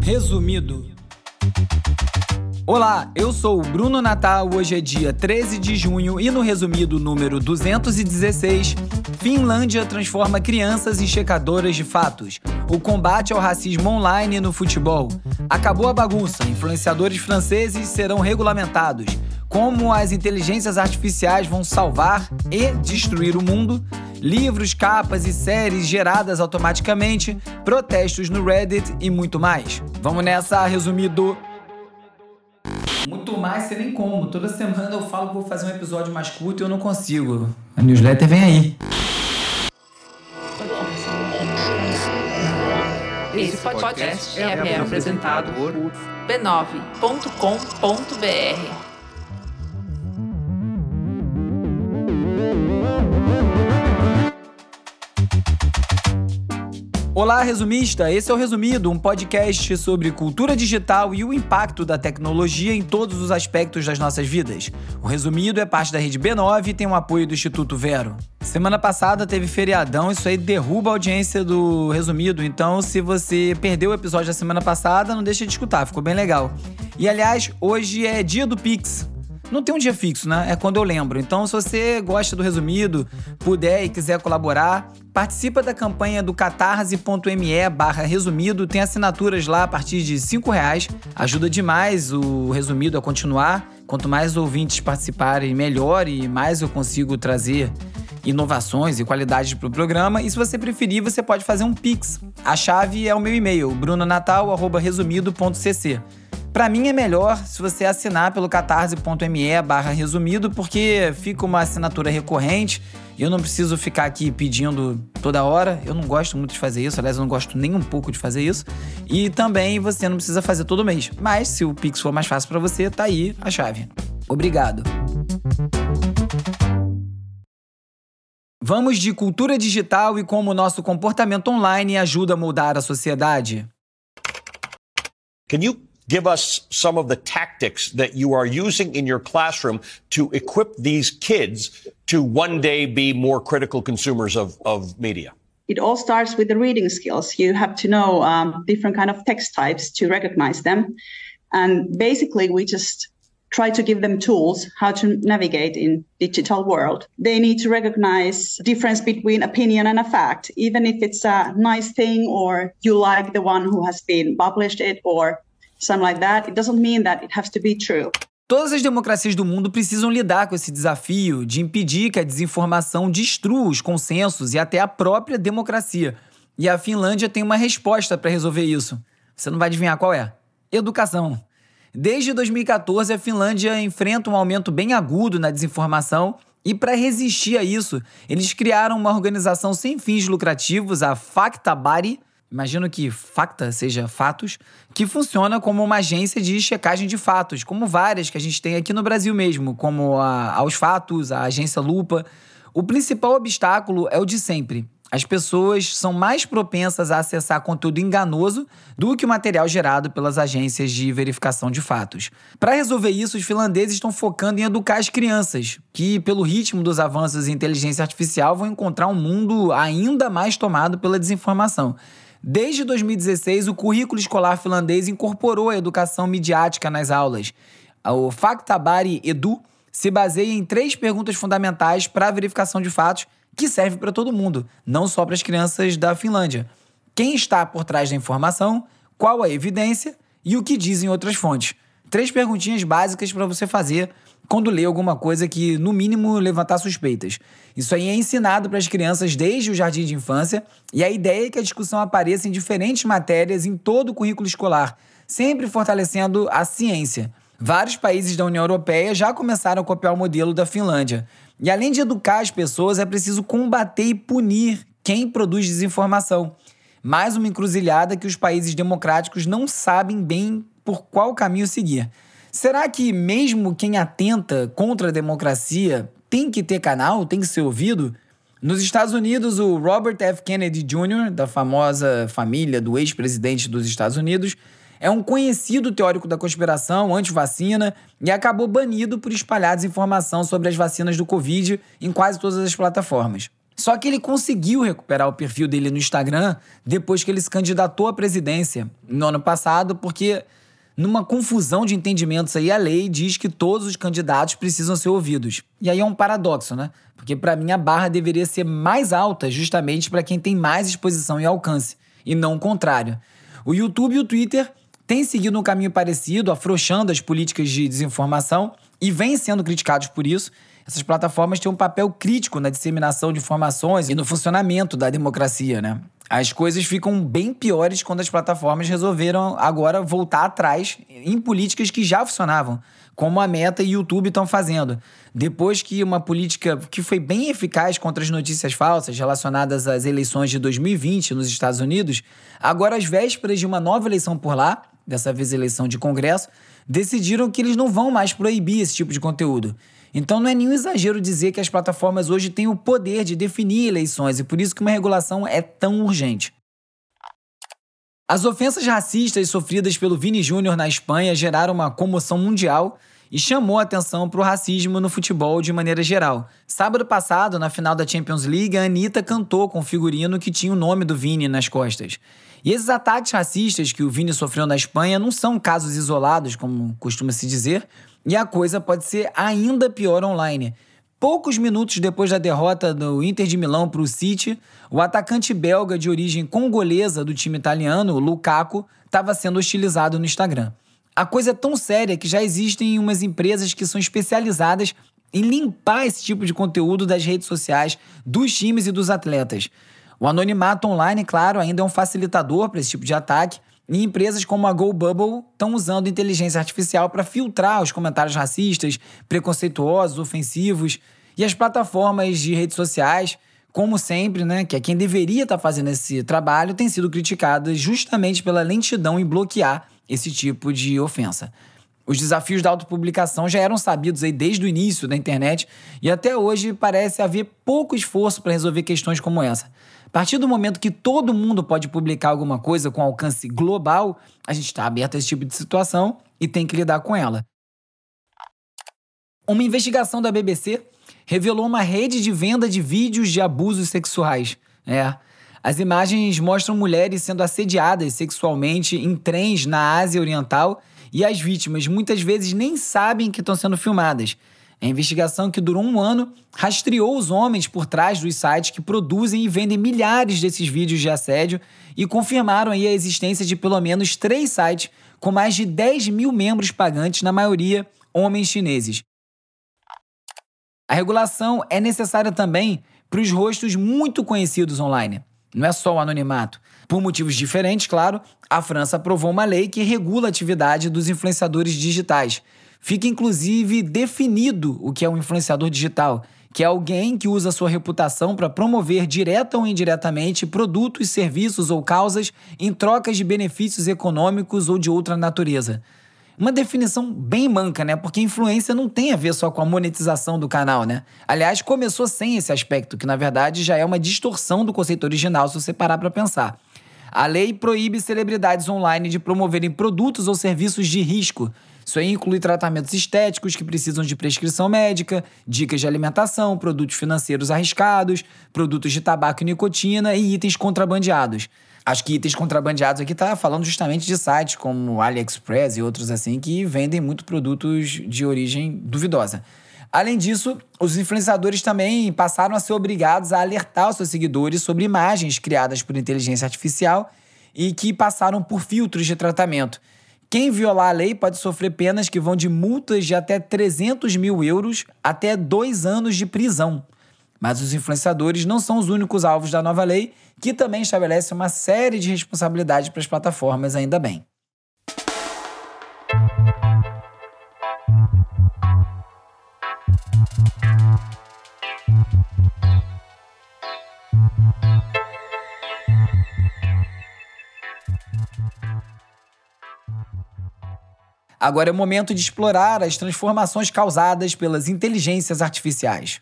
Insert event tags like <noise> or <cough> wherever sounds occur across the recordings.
Resumido. Olá, eu sou o Bruno Natal. Hoje é dia 13 de junho e no resumido número 216, Finlândia transforma crianças em checadoras de fatos. O combate ao racismo online no futebol. Acabou a bagunça. Influenciadores franceses serão regulamentados. Como as inteligências artificiais vão salvar e destruir o mundo livros, capas e séries geradas automaticamente, protestos no Reddit e muito mais. Vamos nessa, resumido. Muito mais, sei nem como. Toda semana eu falo que vou fazer um episódio mais curto e eu não consigo. A newsletter vem aí. Esse podcast é, é apresentado por b9.com.br. Olá, resumista! Esse é o Resumido, um podcast sobre cultura digital e o impacto da tecnologia em todos os aspectos das nossas vidas. O Resumido é parte da rede B9 e tem o apoio do Instituto Vero. Semana passada teve feriadão, isso aí derruba a audiência do Resumido, então se você perdeu o episódio da semana passada, não deixa de escutar, ficou bem legal. E aliás, hoje é dia do Pix. Não tem um dia fixo, né? É quando eu lembro. Então, se você gosta do resumido, puder e quiser colaborar, participa da campanha do catarse.me barra resumido. Tem assinaturas lá a partir de cinco reais. Ajuda demais o resumido a continuar. Quanto mais ouvintes participarem, melhor e mais eu consigo trazer inovações e qualidades para o programa. E se você preferir, você pode fazer um Pix. A chave é o meu e-mail, brunonatal.resumido.cc. Para mim é melhor se você assinar pelo catarse.me barra resumido, porque fica uma assinatura recorrente eu não preciso ficar aqui pedindo toda hora. Eu não gosto muito de fazer isso, aliás, eu não gosto nem um pouco de fazer isso. E também você não precisa fazer todo mês. Mas se o Pix for mais fácil para você, tá aí a chave. Obrigado. Vamos de cultura digital e como o nosso comportamento online ajuda a moldar a sociedade. Can you give us some of the tactics that you are using in your classroom to equip these kids to one day be more critical consumers of, of media? It all starts with the reading skills. You have to know um, different kind of text types to recognize them. And basically, we just try to give them tools how to navigate in digital world. They need to recognize difference between opinion and a fact, even if it's a nice thing or you like the one who has been published it or something like that, it doesn't mean that it has to be true. Todas as democracias do mundo precisam lidar com esse desafio de impedir que a desinformação destrua os consensos e até a própria democracia. E a Finlândia tem uma resposta para resolver isso. Você não vai adivinhar qual é? Educação. Desde 2014, a Finlândia enfrenta um aumento bem agudo na desinformação e para resistir a isso, eles criaram uma organização sem fins lucrativos, a Faktabari, imagino que facta seja fatos, que funciona como uma agência de checagem de fatos, como várias que a gente tem aqui no Brasil mesmo, como a Aos Fatos, a agência Lupa. O principal obstáculo é o de sempre. As pessoas são mais propensas a acessar conteúdo enganoso do que o material gerado pelas agências de verificação de fatos. Para resolver isso, os finlandeses estão focando em educar as crianças, que, pelo ritmo dos avanços em inteligência artificial, vão encontrar um mundo ainda mais tomado pela desinformação. Desde 2016, o currículo escolar finlandês incorporou a educação midiática nas aulas. O Faktabari Edu se baseia em três perguntas fundamentais para a verificação de fatos que serve para todo mundo, não só para as crianças da Finlândia. Quem está por trás da informação, qual a evidência e o que dizem outras fontes. Três perguntinhas básicas para você fazer quando lê alguma coisa que, no mínimo, levantar suspeitas. Isso aí é ensinado para as crianças desde o jardim de infância e a ideia é que a discussão apareça em diferentes matérias em todo o currículo escolar, sempre fortalecendo a ciência. Vários países da União Europeia já começaram a copiar o modelo da Finlândia. E além de educar as pessoas, é preciso combater e punir quem produz desinformação. Mais uma encruzilhada que os países democráticos não sabem bem por qual caminho seguir. Será que mesmo quem atenta contra a democracia tem que ter canal, tem que ser ouvido? Nos Estados Unidos, o Robert F. Kennedy Jr., da famosa família do ex-presidente dos Estados Unidos, é um conhecido teórico da conspiração anti-vacina e acabou banido por espalhar desinformação sobre as vacinas do Covid em quase todas as plataformas. Só que ele conseguiu recuperar o perfil dele no Instagram depois que ele se candidatou à presidência no ano passado, porque numa confusão de entendimentos aí, a lei diz que todos os candidatos precisam ser ouvidos. E aí é um paradoxo, né? Porque para mim a barra deveria ser mais alta justamente para quem tem mais exposição e alcance, e não o contrário. O YouTube e o Twitter têm seguido um caminho parecido, afrouxando as políticas de desinformação e vêm sendo criticados por isso, essas plataformas têm um papel crítico na disseminação de informações e no funcionamento da democracia, né? As coisas ficam bem piores quando as plataformas resolveram agora voltar atrás em políticas que já funcionavam, como a Meta e o YouTube estão fazendo. Depois que uma política que foi bem eficaz contra as notícias falsas relacionadas às eleições de 2020 nos Estados Unidos, agora às vésperas de uma nova eleição por lá, dessa vez eleição de Congresso, decidiram que eles não vão mais proibir esse tipo de conteúdo. Então não é nenhum exagero dizer que as plataformas hoje têm o poder de definir eleições e por isso que uma regulação é tão urgente. As ofensas racistas sofridas pelo Vini Júnior na Espanha geraram uma comoção mundial e chamou a atenção para o racismo no futebol de maneira geral. Sábado passado, na final da Champions League, a Anitta cantou com um figurino que tinha o nome do Vini nas costas. E esses ataques racistas que o Vini sofreu na Espanha não são casos isolados, como costuma se dizer, e a coisa pode ser ainda pior online. Poucos minutos depois da derrota do Inter de Milão para o City, o atacante belga de origem congolesa do time italiano, Lukaku, estava sendo hostilizado no Instagram. A coisa é tão séria que já existem umas empresas que são especializadas em limpar esse tipo de conteúdo das redes sociais dos times e dos atletas. O anonimato online, claro, ainda é um facilitador para esse tipo de ataque, e empresas como a GoBubble estão usando inteligência artificial para filtrar os comentários racistas, preconceituosos, ofensivos. E as plataformas de redes sociais, como sempre, né, que é quem deveria estar tá fazendo esse trabalho, têm sido criticadas justamente pela lentidão em bloquear esse tipo de ofensa. Os desafios da autopublicação já eram sabidos aí desde o início da internet e até hoje parece haver pouco esforço para resolver questões como essa. A partir do momento que todo mundo pode publicar alguma coisa com alcance global, a gente está aberto a esse tipo de situação e tem que lidar com ela. Uma investigação da BBC revelou uma rede de venda de vídeos de abusos sexuais. É. As imagens mostram mulheres sendo assediadas sexualmente em trens na Ásia Oriental e as vítimas muitas vezes nem sabem que estão sendo filmadas. A investigação, que durou um ano, rastreou os homens por trás dos sites que produzem e vendem milhares desses vídeos de assédio e confirmaram a existência de pelo menos três sites com mais de 10 mil membros pagantes, na maioria homens chineses. A regulação é necessária também para os rostos muito conhecidos online. Não é só o anonimato. Por motivos diferentes, claro, a França aprovou uma lei que regula a atividade dos influenciadores digitais, Fica inclusive definido o que é um influenciador digital, que é alguém que usa sua reputação para promover direta ou indiretamente produtos, serviços ou causas em trocas de benefícios econômicos ou de outra natureza. Uma definição bem manca, né? Porque influência não tem a ver só com a monetização do canal, né? Aliás, começou sem esse aspecto, que na verdade já é uma distorção do conceito original se você parar para pensar. A lei proíbe celebridades online de promoverem produtos ou serviços de risco, isso aí inclui tratamentos estéticos que precisam de prescrição médica, dicas de alimentação, produtos financeiros arriscados, produtos de tabaco e nicotina e itens contrabandeados. Acho que itens contrabandeados aqui tá falando justamente de sites como AliExpress e outros assim que vendem muito produtos de origem duvidosa. Além disso, os influenciadores também passaram a ser obrigados a alertar os seus seguidores sobre imagens criadas por inteligência artificial e que passaram por filtros de tratamento. Quem violar a lei pode sofrer penas que vão de multas de até 300 mil euros até dois anos de prisão. Mas os influenciadores não são os únicos alvos da nova lei, que também estabelece uma série de responsabilidades para as plataformas, ainda bem. Agora é o momento de explorar as transformações causadas pelas inteligências artificiais.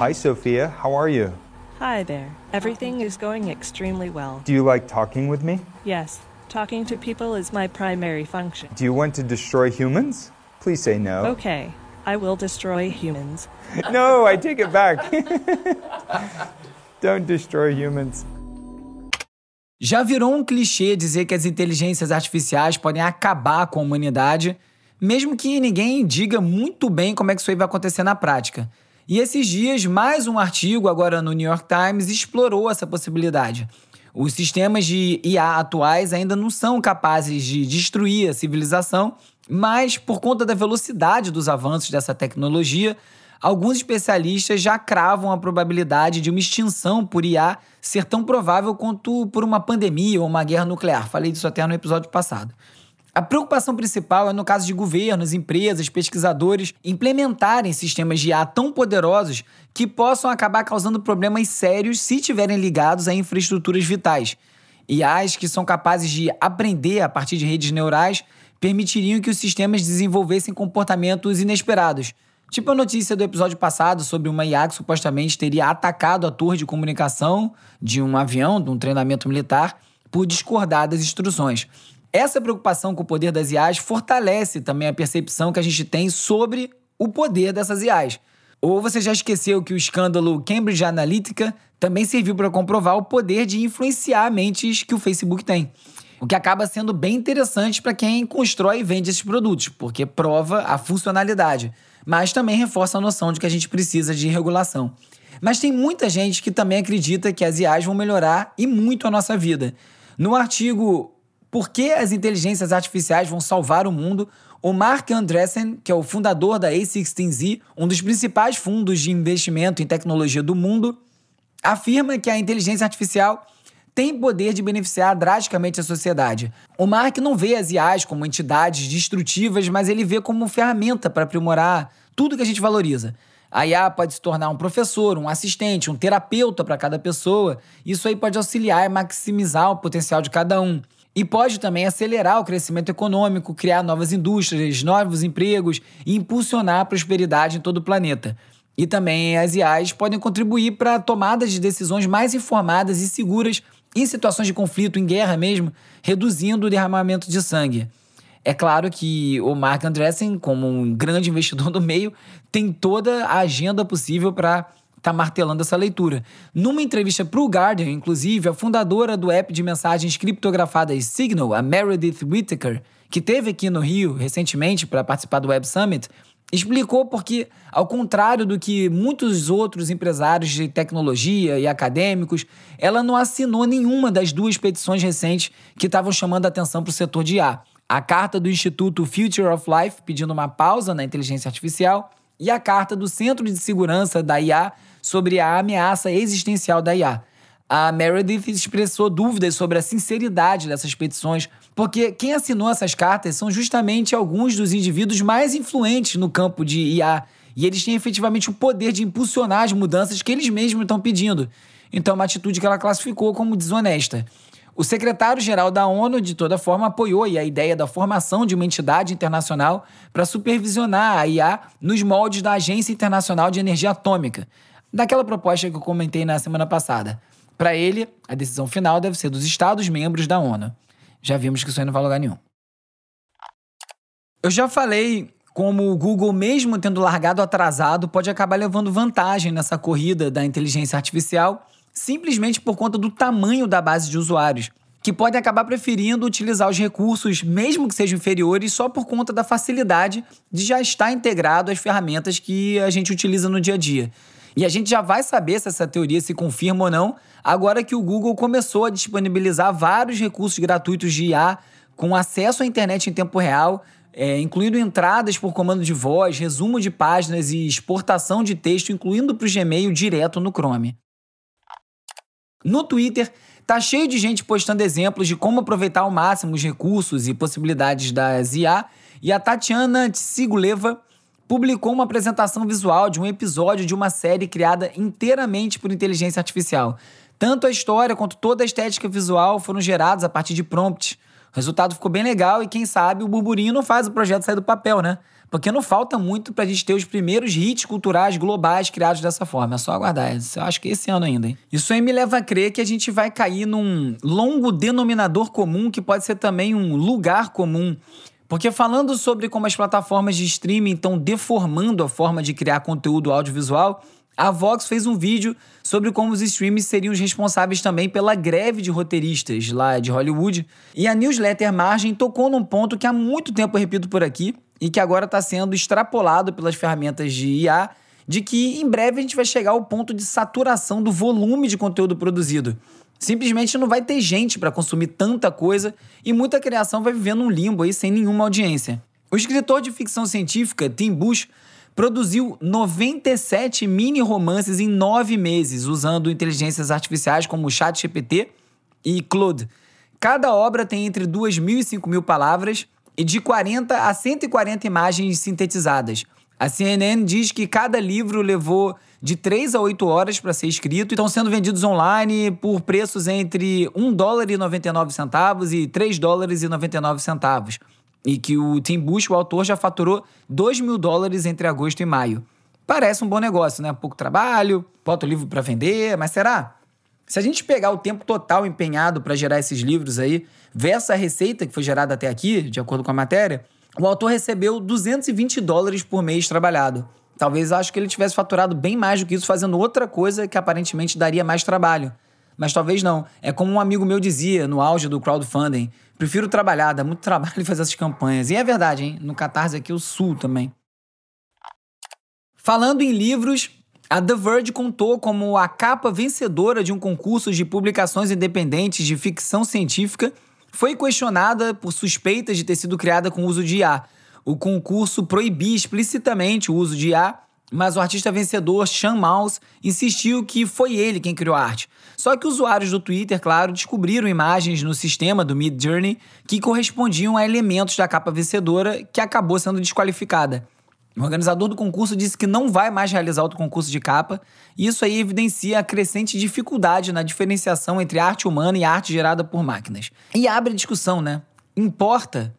Hi, Sophia. How are you? Hi there. Everything is going extremely well. Do you like talking with me? Yes, talking to people is my primary function. Do you want to destroy humans? Please say no. Okay, I will destroy humans. <laughs> No, I take it back. <laughs> Don't destroy humans. Já virou um clichê dizer que as inteligências artificiais podem acabar com a humanidade, mesmo que ninguém diga muito bem como é que isso aí vai acontecer na prática. E esses dias, mais um artigo, agora no New York Times, explorou essa possibilidade. Os sistemas de IA atuais ainda não são capazes de destruir a civilização, mas por conta da velocidade dos avanços dessa tecnologia, alguns especialistas já cravam a probabilidade de uma extinção por IA ser tão provável quanto por uma pandemia ou uma guerra nuclear. Falei disso até no episódio passado. A preocupação principal é no caso de governos, empresas, pesquisadores implementarem sistemas de IA tão poderosos que possam acabar causando problemas sérios se estiverem ligados a infraestruturas vitais. IAs que são capazes de aprender a partir de redes neurais permitiriam que os sistemas desenvolvessem comportamentos inesperados, Tipo a notícia do episódio passado sobre uma IA que supostamente teria atacado a torre de comunicação de um avião, de um treinamento militar, por discordar das instruções. Essa preocupação com o poder das IAs fortalece também a percepção que a gente tem sobre o poder dessas IAs. Ou você já esqueceu que o escândalo Cambridge Analytica também serviu para comprovar o poder de influenciar mentes que o Facebook tem. O que acaba sendo bem interessante para quem constrói e vende esses produtos, porque prova a funcionalidade mas também reforça a noção de que a gente precisa de regulação. Mas tem muita gente que também acredita que as IAs vão melhorar e muito a nossa vida. No artigo Por que as inteligências artificiais vão salvar o mundo, o Mark Andreessen, que é o fundador da A16Z, um dos principais fundos de investimento em tecnologia do mundo, afirma que a inteligência artificial tem poder de beneficiar drasticamente a sociedade. O Mark não vê as IAs como entidades destrutivas, mas ele vê como ferramenta para aprimorar tudo que a gente valoriza. A IA pode se tornar um professor, um assistente, um terapeuta para cada pessoa. Isso aí pode auxiliar e maximizar o potencial de cada um. E pode também acelerar o crescimento econômico, criar novas indústrias, novos empregos e impulsionar a prosperidade em todo o planeta. E também as IAs podem contribuir para tomadas de decisões mais informadas e seguras em situações de conflito, em guerra mesmo, reduzindo o derramamento de sangue. É claro que o Mark Andreessen, como um grande <laughs> investidor do meio, tem toda a agenda possível para estar tá martelando essa leitura. Numa entrevista para o Guardian, inclusive, a fundadora do app de mensagens criptografadas Signal, a Meredith Whittaker, que teve aqui no Rio recentemente para participar do Web Summit, Explicou porque, ao contrário do que muitos outros empresários de tecnologia e acadêmicos, ela não assinou nenhuma das duas petições recentes que estavam chamando a atenção para o setor de IA. A carta do Instituto Future of Life pedindo uma pausa na inteligência artificial e a carta do Centro de Segurança da IA sobre a ameaça existencial da IA. A Meredith expressou dúvidas sobre a sinceridade dessas petições, porque quem assinou essas cartas são justamente alguns dos indivíduos mais influentes no campo de IA, e eles têm efetivamente o poder de impulsionar as mudanças que eles mesmos estão pedindo. Então, é uma atitude que ela classificou como desonesta. O secretário-geral da ONU, de toda forma, apoiou a ideia da formação de uma entidade internacional para supervisionar a IA nos moldes da Agência Internacional de Energia Atômica, daquela proposta que eu comentei na semana passada. Para ele, a decisão final deve ser dos Estados-membros da ONU. Já vimos que isso aí não vai lugar nenhum. Eu já falei como o Google, mesmo tendo largado atrasado, pode acabar levando vantagem nessa corrida da inteligência artificial, simplesmente por conta do tamanho da base de usuários, que podem acabar preferindo utilizar os recursos, mesmo que sejam inferiores, só por conta da facilidade de já estar integrado às ferramentas que a gente utiliza no dia a dia. E a gente já vai saber se essa teoria se confirma ou não, agora que o Google começou a disponibilizar vários recursos gratuitos de IA com acesso à internet em tempo real, é, incluindo entradas por comando de voz, resumo de páginas e exportação de texto, incluindo para o Gmail direto no Chrome. No Twitter, tá cheio de gente postando exemplos de como aproveitar ao máximo os recursos e possibilidades das IA, e a Tatiana Tsiguleva publicou uma apresentação visual de um episódio de uma série criada inteiramente por inteligência artificial. Tanto a história quanto toda a estética visual foram gerados a partir de prompts. O resultado ficou bem legal e quem sabe o burburinho não faz o projeto sair do papel, né? Porque não falta muito pra gente ter os primeiros hits culturais globais criados dessa forma. É só aguardar. Eu acho que esse ano ainda, hein? Isso aí me leva a crer que a gente vai cair num longo denominador comum que pode ser também um lugar comum Porque falando sobre como as plataformas de streaming estão deformando a forma de criar conteúdo audiovisual, a Vox fez um vídeo sobre como os streams seriam os responsáveis também pela greve de roteiristas lá de Hollywood. E a newsletter Margem tocou num ponto que há muito tempo eu repito por aqui e que agora está sendo extrapolado pelas ferramentas de IA, de que em breve a gente vai chegar ao ponto de saturação do volume de conteúdo produzido. Simplesmente não vai ter gente para consumir tanta coisa e muita criação vai viver num limbo aí sem nenhuma audiência. O escritor de ficção científica, Tim Bush, produziu 97 mini romances em nove meses, usando inteligências artificiais como ChatGPT e Claude. Cada obra tem entre 2 mil e 5 mil palavras e de 40 a 140 imagens sintetizadas. A CNN diz que cada livro levou de 3 a 8 horas para ser escrito e estão sendo vendidos online por preços entre 1 dólar e 99 centavos e 3 dólares e 99 centavos e que o Tim Bush, o autor, já faturou 2 mil dólares entre agosto e maio. Parece um bom negócio, né? Pouco trabalho, bota o livro para vender, mas será? Se a gente pegar o tempo total empenhado para gerar esses livros aí, versus a receita que foi gerada até aqui, de acordo com a matéria, o autor recebeu 220 dólares por mês trabalhado. Talvez acho que ele tivesse faturado bem mais do que isso fazendo outra coisa que aparentemente daria mais trabalho. Mas talvez não. É como um amigo meu dizia no auge do crowdfunding: prefiro trabalhar, dá muito <laughs> trabalho fazer essas campanhas. E é verdade, hein? No Catarse aqui eu sul também. Falando em livros, a The Verge contou como a capa vencedora de um concurso de publicações independentes de ficção científica foi questionada por suspeitas de ter sido criada com uso de IA. O concurso proibia explicitamente o uso de IA mas o artista vencedor, Sean Mouse, insistiu que foi ele quem criou a arte. Só que usuários do Twitter, claro, descobriram imagens no sistema do Mid Journey que correspondiam a elementos da capa vencedora que acabou sendo desqualificada. O organizador do concurso disse que não vai mais realizar outro concurso de capa, e isso aí evidencia a crescente dificuldade na diferenciação entre arte humana e arte gerada por máquinas. E abre discussão, né? Importa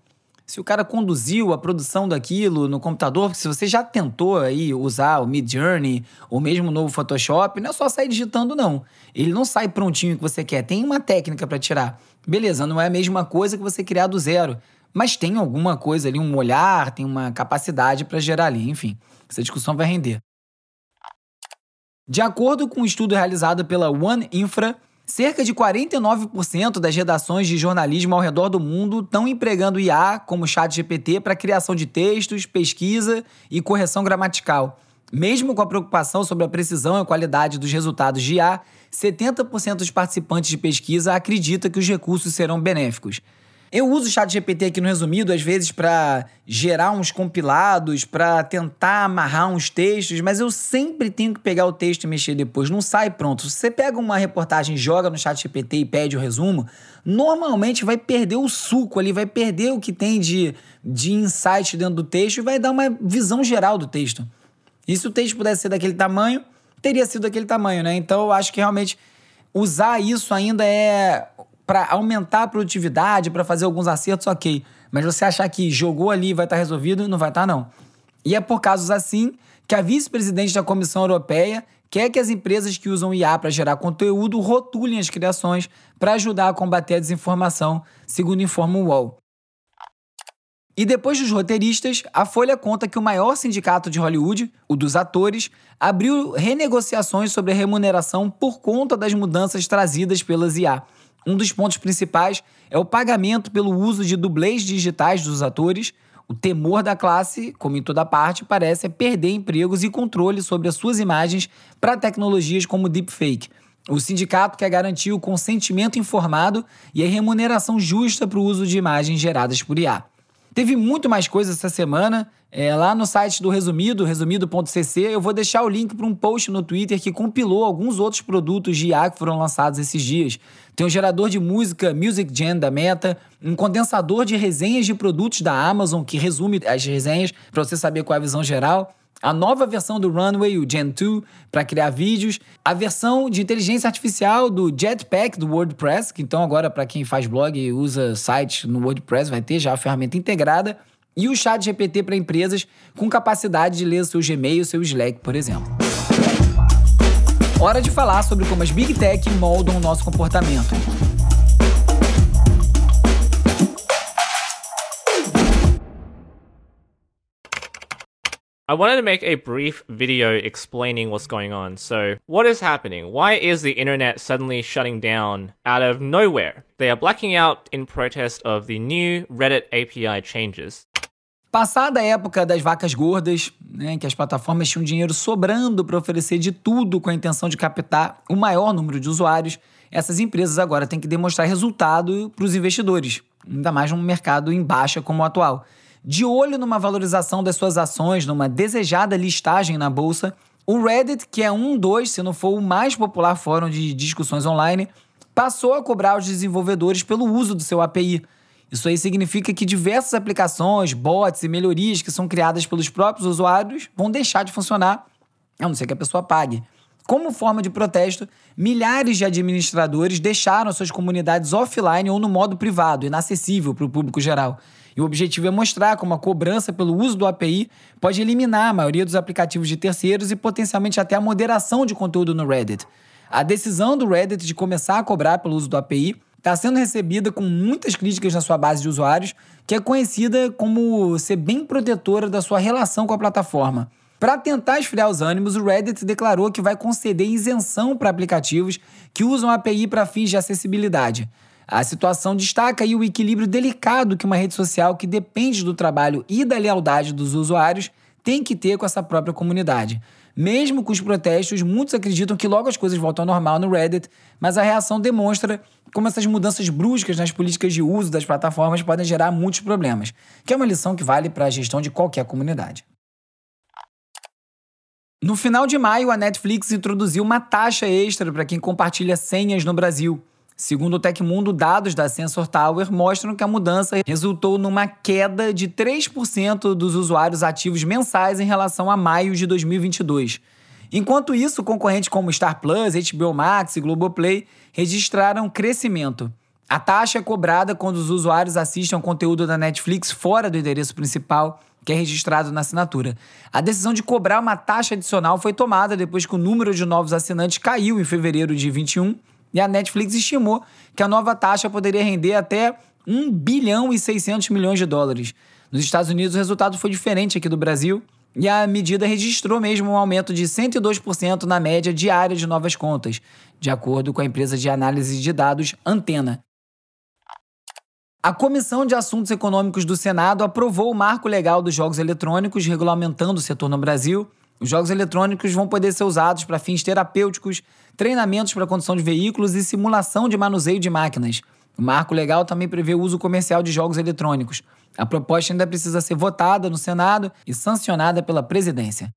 se o cara conduziu a produção daquilo no computador, se você já tentou aí usar o Mid Journey ou mesmo o novo Photoshop, não é só sair digitando não. Ele não sai prontinho que você quer, tem uma técnica para tirar. Beleza, não é a mesma coisa que você criar do zero, mas tem alguma coisa ali, um olhar, tem uma capacidade para gerar ali, enfim. Essa discussão vai render. De acordo com um estudo realizado pela One Infra, Cerca de 49% das redações de jornalismo ao redor do mundo estão empregando IA como chat GPT para criação de textos, pesquisa e correção gramatical. Mesmo com a preocupação sobre a precisão e qualidade dos resultados de IA, 70% dos participantes de pesquisa acredita que os recursos serão benéficos. Eu uso o chat GPT aqui no resumido, às vezes, para gerar uns compilados, para tentar amarrar uns textos, mas eu sempre tenho que pegar o texto e mexer depois. Não sai pronto. Se você pega uma reportagem, joga no chat GPT e pede o resumo, normalmente vai perder o suco ali, vai perder o que tem de, de insight dentro do texto e vai dar uma visão geral do texto. E se o texto pudesse ser daquele tamanho, teria sido daquele tamanho, né? Então eu acho que realmente usar isso ainda é para aumentar a produtividade, para fazer alguns acertos, ok. Mas você achar que jogou ali vai estar tá resolvido, não vai estar, tá, não. E é por casos assim que a vice-presidente da Comissão Europeia quer que as empresas que usam IA para gerar conteúdo rotulem as criações para ajudar a combater a desinformação, segundo informa o UOL. E depois dos roteiristas, a Folha conta que o maior sindicato de Hollywood, o dos atores, abriu renegociações sobre a remuneração por conta das mudanças trazidas pelas IA. Um dos pontos principais é o pagamento pelo uso de dublês digitais dos atores. O temor da classe, como em toda parte, parece é perder empregos e controle sobre as suas imagens para tecnologias como deepfake. O sindicato quer garantir o consentimento informado e a remuneração justa para o uso de imagens geradas por IA. Teve muito mais coisa essa semana. É, lá no site do Resumido, resumido.cc, eu vou deixar o link para um post no Twitter que compilou alguns outros produtos de IA que foram lançados esses dias. Tem um gerador de música Music Gen da Meta, um condensador de resenhas de produtos da Amazon que resume as resenhas para você saber qual é a visão geral a nova versão do Runway, o Gen 2, para criar vídeos, a versão de inteligência artificial do Jetpack do WordPress, que então agora para quem faz blog e usa site no WordPress vai ter já a ferramenta integrada, e o chat GPT para empresas com capacidade de ler seu Gmail, seu Slack, por exemplo. Hora de falar sobre como as Big Tech moldam o nosso comportamento. I wanted to make a brief video explaining what's going on. So, what is happening? Why is the internet suddenly shutting down out of nowhere? They are blacking out in protest of the new Reddit API changes. Passada a época das vacas gordas, né, que as plataformas tinham dinheiro sobrando para oferecer de tudo com a intenção de captar o maior número de usuários, essas empresas agora têm que demonstrar resultado para os investidores, ainda mais num mercado em baixa como o atual. De olho numa valorização das suas ações, numa desejada listagem na bolsa, o Reddit, que é um dos, se não for o mais popular fórum de discussões online, passou a cobrar os desenvolvedores pelo uso do seu API. Isso aí significa que diversas aplicações, bots e melhorias que são criadas pelos próprios usuários vão deixar de funcionar, a não ser que a pessoa pague. Como forma de protesto, milhares de administradores deixaram suas comunidades offline ou no modo privado, inacessível para o público geral. E o objetivo é mostrar como a cobrança pelo uso do API pode eliminar a maioria dos aplicativos de terceiros e potencialmente até a moderação de conteúdo no Reddit. A decisão do Reddit de começar a cobrar pelo uso do API está sendo recebida com muitas críticas na sua base de usuários, que é conhecida como ser bem protetora da sua relação com a plataforma. Para tentar esfriar os ânimos, o Reddit declarou que vai conceder isenção para aplicativos que usam a API para fins de acessibilidade. A situação destaca aí o equilíbrio delicado que uma rede social que depende do trabalho e da lealdade dos usuários tem que ter com essa própria comunidade. Mesmo com os protestos, muitos acreditam que logo as coisas voltam ao normal no Reddit, mas a reação demonstra como essas mudanças bruscas nas políticas de uso das plataformas podem gerar muitos problemas, que é uma lição que vale para a gestão de qualquer comunidade. No final de maio, a Netflix introduziu uma taxa extra para quem compartilha senhas no Brasil. Segundo o Tecmundo, dados da Sensor Tower mostram que a mudança resultou numa queda de 3% dos usuários ativos mensais em relação a maio de 2022. Enquanto isso, concorrentes como Star Plus, HBO Max e Globoplay registraram crescimento. A taxa é cobrada quando os usuários assistem ao conteúdo da Netflix fora do endereço principal, que é registrado na assinatura. A decisão de cobrar uma taxa adicional foi tomada depois que o número de novos assinantes caiu em fevereiro de 21 e a Netflix estimou que a nova taxa poderia render até 1 bilhão e 600 milhões de dólares. Nos Estados Unidos, o resultado foi diferente aqui do Brasil e a medida registrou mesmo um aumento de 102% na média diária de novas contas, de acordo com a empresa de análise de dados Antena. A Comissão de Assuntos Econômicos do Senado aprovou o marco legal dos jogos eletrônicos regulamentando o setor no Brasil os jogos eletrônicos vão poder ser usados para fins terapêuticos, treinamentos para condução de veículos e simulação de manuseio de máquinas. O marco legal também prevê o uso comercial de jogos eletrônicos. A proposta ainda precisa ser votada no Senado e sancionada pela presidência.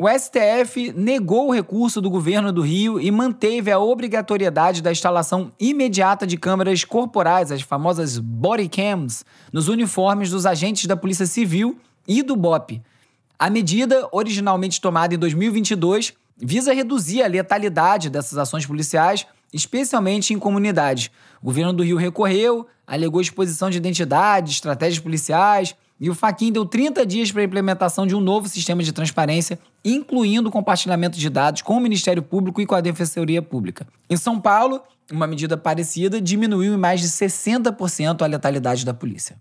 O STF negou o recurso do governo do Rio e manteve a obrigatoriedade da instalação imediata de câmeras corporais, as famosas body cams, nos uniformes dos agentes da Polícia Civil e do BOP. A medida, originalmente tomada em 2022, visa reduzir a letalidade dessas ações policiais, especialmente em comunidades. O governo do Rio recorreu, alegou exposição de identidade, estratégias policiais, e o Faquin deu 30 dias para a implementação de um novo sistema de transparência, incluindo compartilhamento de dados com o Ministério Público e com a Defensoria Pública. Em São Paulo, uma medida parecida diminuiu em mais de 60% a letalidade da polícia.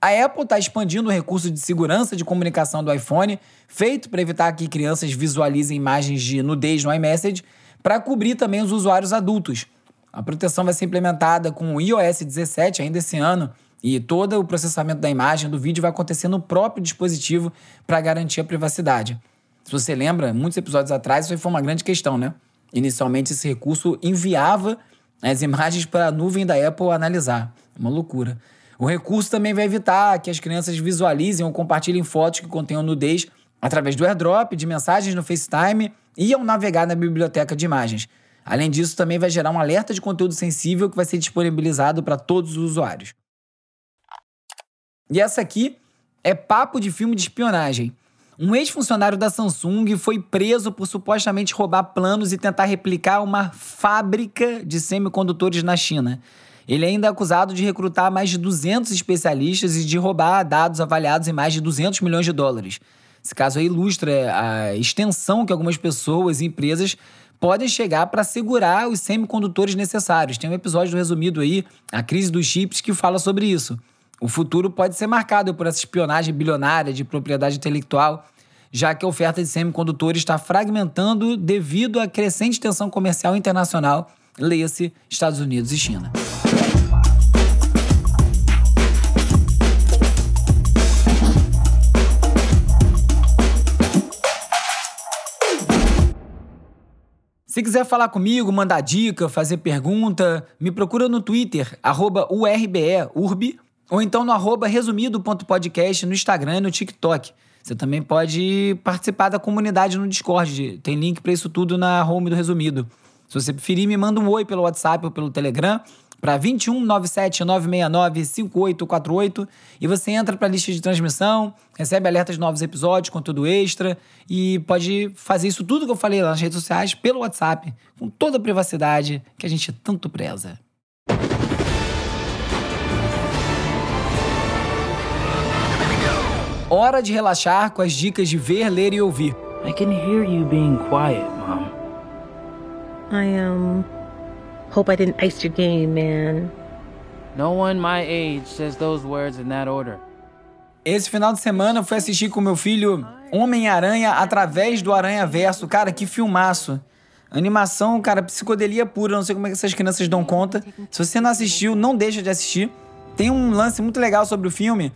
A Apple está expandindo o recurso de segurança de comunicação do iPhone, feito para evitar que crianças visualizem imagens de nudez no iMessage, para cobrir também os usuários adultos. A proteção vai ser implementada com o iOS 17 ainda esse ano, e todo o processamento da imagem do vídeo vai acontecer no próprio dispositivo para garantir a privacidade. Se você lembra, muitos episódios atrás isso foi uma grande questão, né? Inicialmente esse recurso enviava as imagens para a nuvem da Apple analisar. Uma loucura. O recurso também vai evitar que as crianças visualizem ou compartilhem fotos que contenham nudez através do airdrop, de mensagens no FaceTime e ao navegar na biblioteca de imagens. Além disso, também vai gerar um alerta de conteúdo sensível que vai ser disponibilizado para todos os usuários. E essa aqui é papo de filme de espionagem. Um ex-funcionário da Samsung foi preso por supostamente roubar planos e tentar replicar uma fábrica de semicondutores na China. Ele é ainda é acusado de recrutar mais de 200 especialistas e de roubar dados avaliados em mais de 200 milhões de dólares. Esse caso ilustra a extensão que algumas pessoas e empresas podem chegar para segurar os semicondutores necessários. Tem um episódio do resumido aí, A Crise dos Chips, que fala sobre isso. O futuro pode ser marcado por essa espionagem bilionária de propriedade intelectual, já que a oferta de semicondutores está fragmentando devido à crescente tensão comercial internacional, leia-se Estados Unidos e China. Se quiser falar comigo, mandar dica, fazer pergunta, me procura no Twitter, arroba URBE, URB, ou então no arroba resumido.podcast no Instagram e no TikTok. Você também pode participar da comunidade no Discord. Tem link para isso tudo na home do Resumido. Se você preferir, me manda um oi pelo WhatsApp ou pelo Telegram para 21 97 969 5848 e você entra para a lista de transmissão, recebe alertas de novos episódios, conteúdo extra e pode fazer isso tudo que eu falei lá nas redes sociais pelo WhatsApp, com toda a privacidade que a gente tanto preza. Hora de relaxar com as dicas de ver, ler e ouvir. I can hear you being quiet, Mom. I, um, hope I didn't ice your game, man. No one my age says those words in that order. Esse final de semana eu fui assistir com meu filho Homem-Aranha através do Aranha Verso. Cara, que filmaço. Animação, cara, psicodelia pura. Não sei como é que essas crianças dão conta. Se você não assistiu, não deixa de assistir. Tem um lance muito legal sobre o filme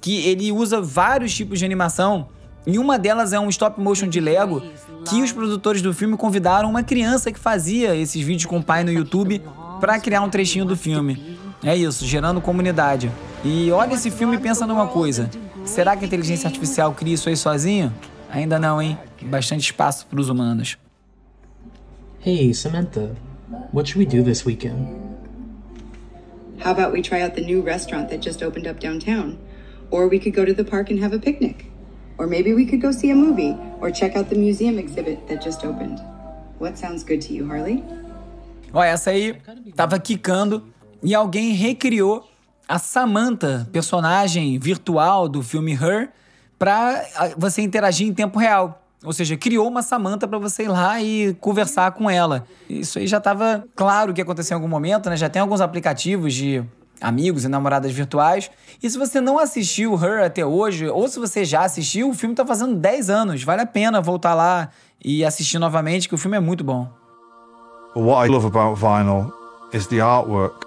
que ele usa vários tipos de animação. E uma delas é um stop motion de Lego que os produtores do filme convidaram uma criança que fazia esses vídeos com o pai no YouTube para criar um trechinho do filme. É isso, gerando comunidade. E olha esse filme e pensa numa coisa. Será que a inteligência artificial cria isso aí sozinho? Ainda não, hein? Bastante espaço para os humanos. Hey, Samantha, what should we do this weekend? How about we try out the new restaurant that just opened up downtown? Or we could go to the park and have a picnic. Or maybe we could go see a movie or check out the museum exhibit that just opened. What sounds good to you, Harley? Ó, essa aí tava quicando e alguém recriou a Samantha, personagem virtual do filme Her, para você interagir em tempo real. Ou seja, criou uma Samantha para você ir lá e conversar com ela. Isso aí já estava claro que ia acontecer em algum momento, né? Já tem alguns aplicativos de amigos e namoradas virtuais. E se você não assistiu Her até hoje, ou se você já assistiu, o filme tá fazendo 10 anos. Vale a pena voltar lá e assistir novamente, que o filme é muito bom. What I love about vinyl is the artwork,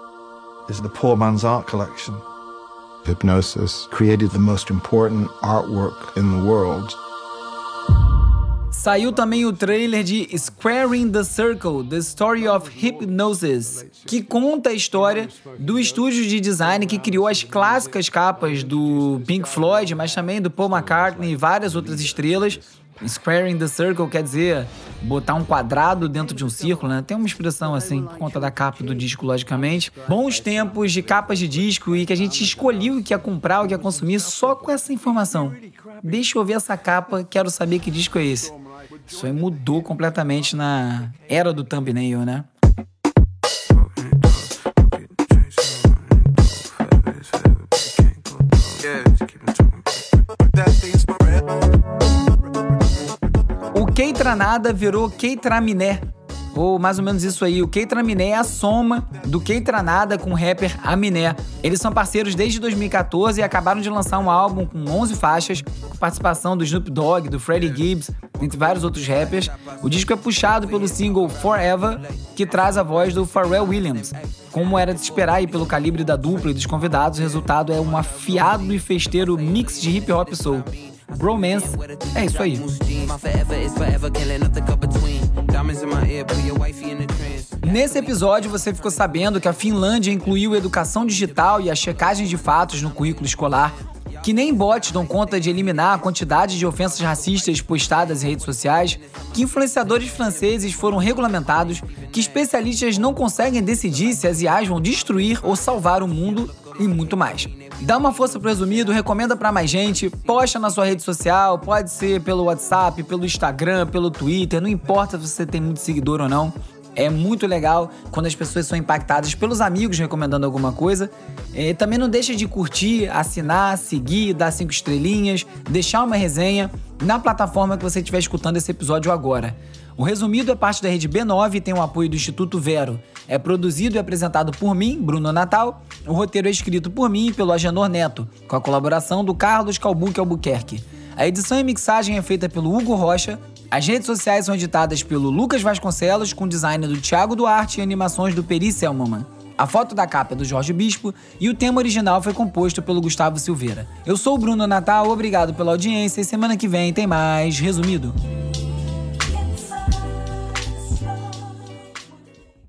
is the poor man's art collection. Hypnosis created the most important artwork in the world. Saiu também o trailer de Squaring the Circle, The Story of Hypnosis, que conta a história do estúdio de design que criou as clássicas capas do Pink Floyd, mas também do Paul McCartney e várias outras estrelas. Squaring the Circle quer dizer botar um quadrado dentro de um círculo, né? Tem uma expressão assim, por conta da capa do disco, logicamente. Bons tempos de capas de disco e que a gente escolheu o que ia comprar, o que ia consumir só com essa informação. Deixa eu ver essa capa, quero saber que disco é esse. Isso aí mudou completamente na era do thumbnail, né? O Keitranada virou Keitraminé, ou mais ou menos isso aí. O Keitraminé é a soma do Keitranada com o rapper Aminé. Eles são parceiros desde 2014 e acabaram de lançar um álbum com 11 faixas, com participação do Snoop Dogg, do Freddie Gibbs, entre vários outros rappers. O disco é puxado pelo single Forever, que traz a voz do Pharrell Williams. Como era de se esperar e pelo calibre da dupla e dos convidados, o resultado é um afiado e festeiro mix de hip hop soul. Bromance é isso aí. Nesse episódio, você ficou sabendo que a Finlândia incluiu educação digital e a checagem de fatos no currículo escolar, que nem bots dão conta de eliminar a quantidade de ofensas racistas postadas em redes sociais, que influenciadores franceses foram regulamentados, que especialistas não conseguem decidir se as IAs vão destruir ou salvar o mundo e muito mais. Dá uma força pro resumido, recomenda para mais gente, posta na sua rede social, pode ser pelo WhatsApp, pelo Instagram, pelo Twitter, não importa se você tem muito seguidor ou não. É muito legal quando as pessoas são impactadas pelos amigos recomendando alguma coisa. E também não deixa de curtir, assinar, seguir, dar cinco estrelinhas, deixar uma resenha na plataforma que você estiver escutando esse episódio agora. O Resumido é parte da rede B9 e tem o apoio do Instituto Vero. É produzido e apresentado por mim, Bruno Natal. O roteiro é escrito por mim e pelo Agenor Neto, com a colaboração do Carlos Calbuque Albuquerque. A edição e mixagem é feita pelo Hugo Rocha. As redes sociais são editadas pelo Lucas Vasconcelos, com design do Thiago Duarte e animações do Peri Selmanman. A foto da capa é do Jorge Bispo e o tema original foi composto pelo Gustavo Silveira. Eu sou o Bruno Natal, obrigado pela audiência e semana que vem tem mais Resumido.